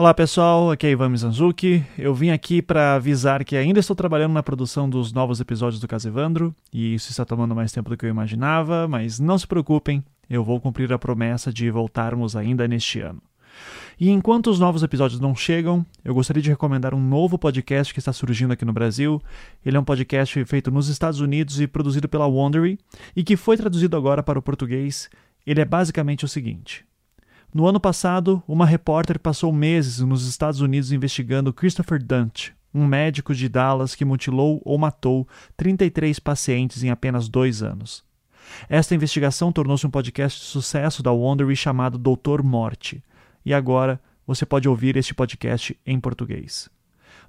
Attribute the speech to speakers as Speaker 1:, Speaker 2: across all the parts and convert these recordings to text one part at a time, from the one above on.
Speaker 1: Olá pessoal, aqui é Ivan Mizanzuki. Eu vim aqui para avisar que ainda estou trabalhando na produção dos novos episódios do Caso Evandro e isso está tomando mais tempo do que eu imaginava, mas não se preocupem, eu vou cumprir a promessa de voltarmos ainda neste ano. E enquanto os novos episódios não chegam, eu gostaria de recomendar um novo podcast que está surgindo aqui no Brasil. Ele é um podcast feito nos Estados Unidos e produzido pela Wondery e que foi traduzido agora para o português. Ele é basicamente o seguinte: no ano passado, uma repórter passou meses nos Estados Unidos investigando Christopher Dunt, um médico de Dallas que mutilou ou matou 33 pacientes em apenas dois anos. Esta investigação tornou-se um podcast de sucesso da Wondery chamado Doutor Morte, e agora você pode ouvir este podcast em português.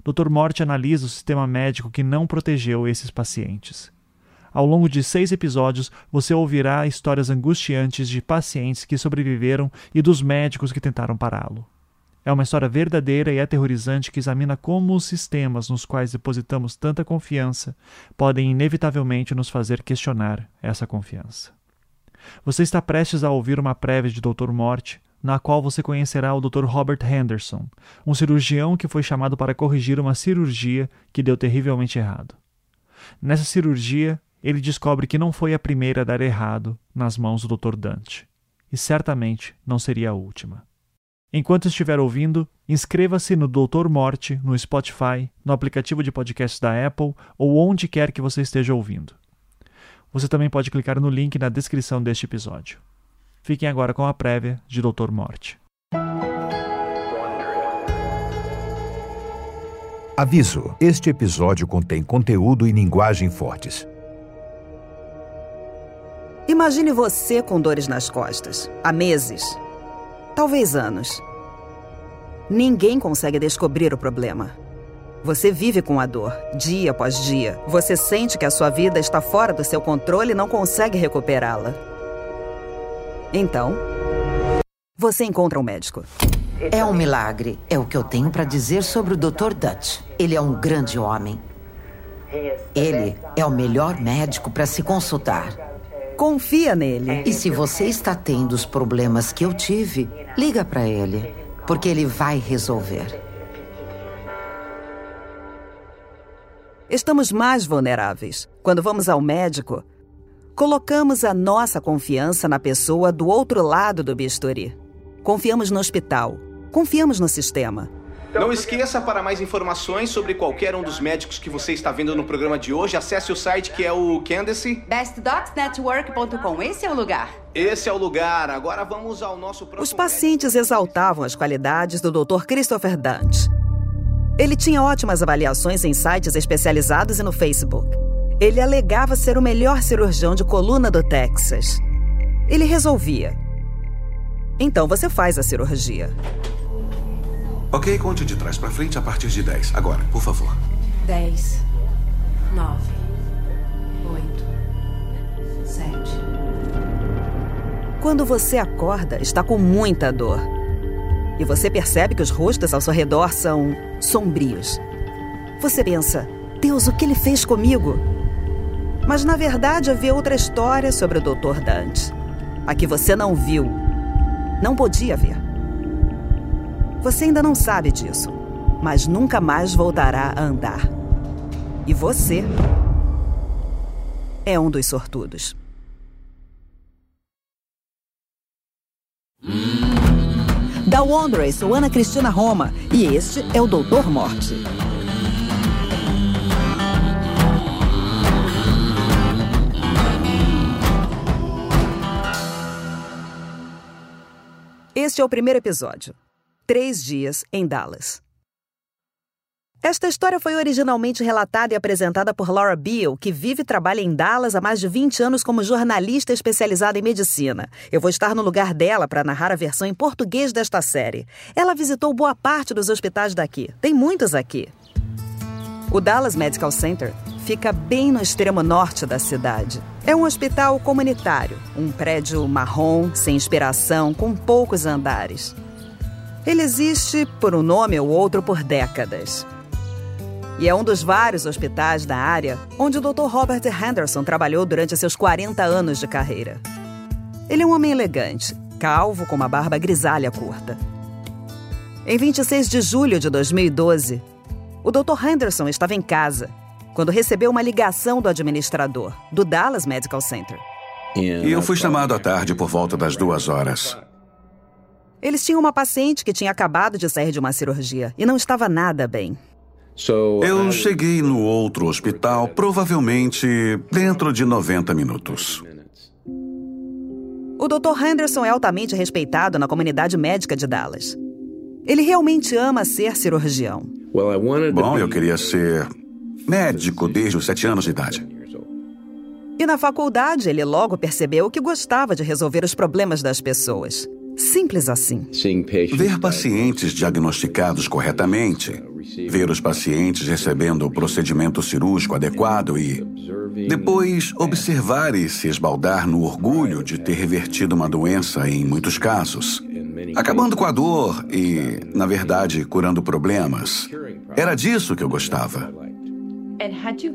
Speaker 1: Dr. Morte analisa o sistema médico que não protegeu esses pacientes. Ao longo de seis episódios, você ouvirá histórias angustiantes de pacientes que sobreviveram e dos médicos que tentaram pará-lo. É uma história verdadeira e aterrorizante que examina como os sistemas nos quais depositamos tanta confiança podem inevitavelmente nos fazer questionar essa confiança. Você está prestes a ouvir uma prévia de Doutor Morte, na qual você conhecerá o Dr. Robert Henderson, um cirurgião que foi chamado para corrigir uma cirurgia que deu terrivelmente errado. Nessa cirurgia, ele descobre que não foi a primeira a dar errado nas mãos do Dr. Dante, e certamente não seria a última. Enquanto estiver ouvindo, inscreva-se no Doutor Morte no Spotify, no aplicativo de podcasts da Apple ou onde quer que você esteja ouvindo. Você também pode clicar no link na descrição deste episódio. Fiquem agora com a prévia de Doutor Morte.
Speaker 2: Aviso: este episódio contém conteúdo e linguagem fortes.
Speaker 3: Imagine você com dores nas costas, há meses, talvez anos. Ninguém consegue descobrir o problema. Você vive com a dor, dia após dia. Você sente que a sua vida está fora do seu controle e não consegue recuperá-la. Então, você encontra um médico.
Speaker 4: É um milagre, é o que eu tenho para dizer sobre o Dr. Dutch. Ele é um grande homem. Ele é o melhor médico para se consultar.
Speaker 3: Confia nele.
Speaker 4: E se você está tendo os problemas que eu tive, liga para ele, porque ele vai resolver.
Speaker 3: Estamos mais vulneráveis. Quando vamos ao médico, colocamos a nossa confiança na pessoa do outro lado do bisturi. Confiamos no hospital, confiamos no sistema.
Speaker 5: Não esqueça, para mais informações sobre qualquer um dos médicos que você está vendo no programa de hoje, acesse o site que é o Candace.
Speaker 6: BestDocsNetwork.com. Esse é o lugar.
Speaker 5: Esse é o lugar. Agora vamos ao nosso próximo.
Speaker 3: Os pacientes exaltavam as qualidades do Dr. Christopher Dante. Ele tinha ótimas avaliações em sites especializados e no Facebook. Ele alegava ser o melhor cirurgião de coluna do Texas. Ele resolvia. Então você faz a cirurgia.
Speaker 7: Ok, conte de trás para frente a partir de 10. Agora, por favor.
Speaker 6: 10, 9, 8, 7.
Speaker 3: Quando você acorda, está com muita dor. E você percebe que os rostos ao seu redor são sombrios. Você pensa, Deus, o que ele fez comigo? Mas na verdade havia outra história sobre o Dr. Dante. A que você não viu. Não podia ver. Você ainda não sabe disso, mas nunca mais voltará a andar. E você é um dos sortudos. Da Wondrous, sou Ana Cristina Roma e este é o Doutor Morte. Este é o primeiro episódio. Três dias em Dallas. Esta história foi originalmente relatada e apresentada por Laura Beale, que vive e trabalha em Dallas há mais de 20 anos como jornalista especializada em medicina. Eu vou estar no lugar dela para narrar a versão em português desta série. Ela visitou boa parte dos hospitais daqui. Tem muitos aqui. O Dallas Medical Center fica bem no extremo norte da cidade. É um hospital comunitário, um prédio marrom, sem inspiração, com poucos andares. Ele existe por um nome ou outro por décadas. E é um dos vários hospitais da área onde o Dr. Robert Henderson trabalhou durante seus 40 anos de carreira. Ele é um homem elegante, calvo com uma barba grisalha curta. Em 26 de julho de 2012, o Dr. Henderson estava em casa quando recebeu uma ligação do administrador do Dallas Medical Center.
Speaker 7: E eu fui chamado à tarde por volta das duas horas.
Speaker 3: Eles tinham uma paciente que tinha acabado de sair de uma cirurgia e não estava nada bem.
Speaker 7: Eu cheguei no outro hospital provavelmente dentro de 90 minutos.
Speaker 3: O Dr. Henderson é altamente respeitado na comunidade médica de Dallas. Ele realmente ama ser cirurgião.
Speaker 7: Bom, eu queria ser médico desde os sete anos de idade.
Speaker 3: E na faculdade, ele logo percebeu que gostava de resolver os problemas das pessoas. Simples assim.
Speaker 7: Ver pacientes diagnosticados corretamente, ver os pacientes recebendo o procedimento cirúrgico adequado e depois observar e se esbaldar no orgulho de ter revertido uma doença em muitos casos, acabando com a dor e, na verdade, curando problemas. Era disso que eu gostava.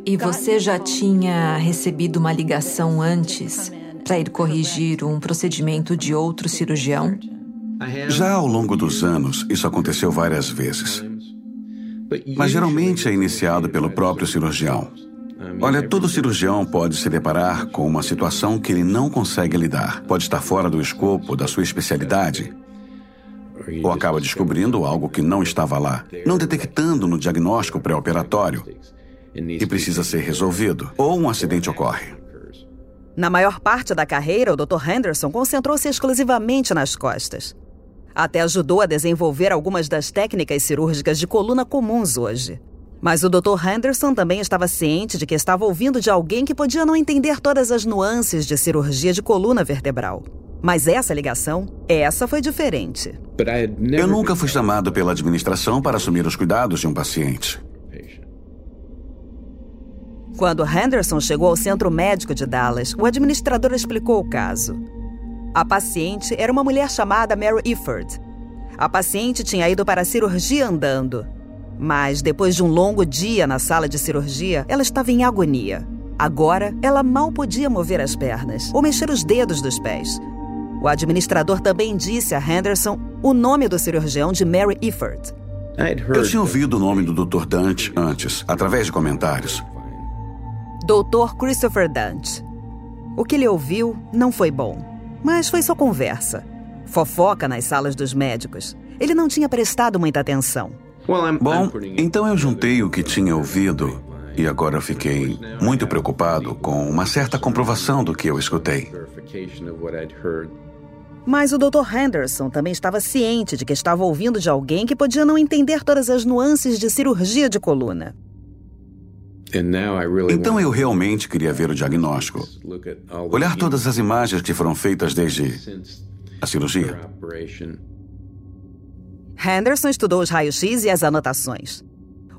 Speaker 8: E você já tinha recebido uma ligação antes para ir corrigir um procedimento de outro cirurgião?
Speaker 7: Já ao longo dos anos, isso aconteceu várias vezes. Mas geralmente é iniciado pelo próprio cirurgião. Olha, todo cirurgião pode se deparar com uma situação que ele não consegue lidar. Pode estar fora do escopo da sua especialidade. Ou acaba descobrindo algo que não estava lá, não detectando no diagnóstico pré-operatório e precisa ser resolvido. Ou um acidente ocorre.
Speaker 3: Na maior parte da carreira, o Dr. Henderson concentrou-se exclusivamente nas costas. Até ajudou a desenvolver algumas das técnicas cirúrgicas de coluna comuns hoje. Mas o Dr. Henderson também estava ciente de que estava ouvindo de alguém que podia não entender todas as nuances de cirurgia de coluna vertebral. Mas essa ligação, essa foi diferente.
Speaker 7: Eu nunca fui chamado pela administração para assumir os cuidados de um paciente.
Speaker 3: Quando Henderson chegou ao centro médico de Dallas, o administrador explicou o caso. A paciente era uma mulher chamada Mary Ifford. A paciente tinha ido para a cirurgia andando. Mas depois de um longo dia na sala de cirurgia, ela estava em agonia. Agora, ela mal podia mover as pernas ou mexer os dedos dos pés. O administrador também disse a Henderson o nome do cirurgião de Mary Ifford.
Speaker 7: Eu tinha ouvido o nome do Dr. Dante antes, através de comentários.
Speaker 3: Dr. Christopher Dante. O que ele ouviu não foi bom, mas foi só conversa. Fofoca nas salas dos médicos. Ele não tinha prestado muita atenção.
Speaker 7: Bom, então eu juntei o que tinha ouvido e agora fiquei muito preocupado com uma certa comprovação do que eu escutei.
Speaker 3: Mas o Dr. Henderson também estava ciente de que estava ouvindo de alguém que podia não entender todas as nuances de cirurgia de coluna.
Speaker 7: Então eu realmente queria ver o diagnóstico. Olhar todas as imagens que foram feitas desde a cirurgia.
Speaker 3: Henderson estudou os raios-x e as anotações.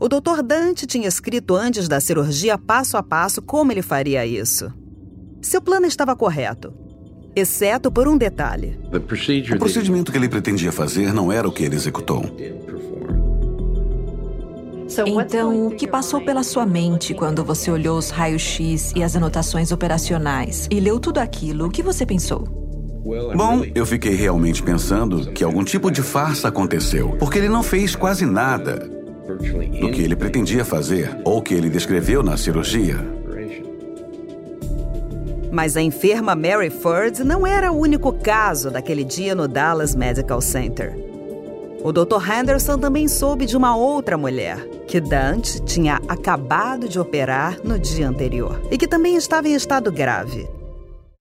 Speaker 3: O Dr. Dante tinha escrito antes da cirurgia passo a passo como ele faria isso. Seu plano estava correto, exceto por um detalhe.
Speaker 7: O procedimento que ele pretendia fazer não era o que ele executou.
Speaker 8: Então, o que passou pela sua mente quando você olhou os raios-x e as anotações operacionais e leu tudo aquilo? O que você pensou?
Speaker 7: Bom, eu fiquei realmente pensando que algum tipo de farsa aconteceu, porque ele não fez quase nada do que ele pretendia fazer ou que ele descreveu na cirurgia.
Speaker 3: Mas a enferma Mary Ford não era o único caso daquele dia no Dallas Medical Center. O Dr. Henderson também soube de uma outra mulher, que Dante tinha acabado de operar no dia anterior e que também estava em estado grave.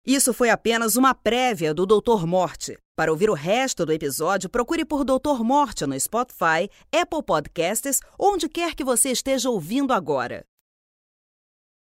Speaker 3: Isso foi apenas uma prévia do Doutor Morte. Para ouvir o resto do episódio, procure por Doutor Morte no Spotify, Apple Podcasts, onde quer que você esteja ouvindo agora.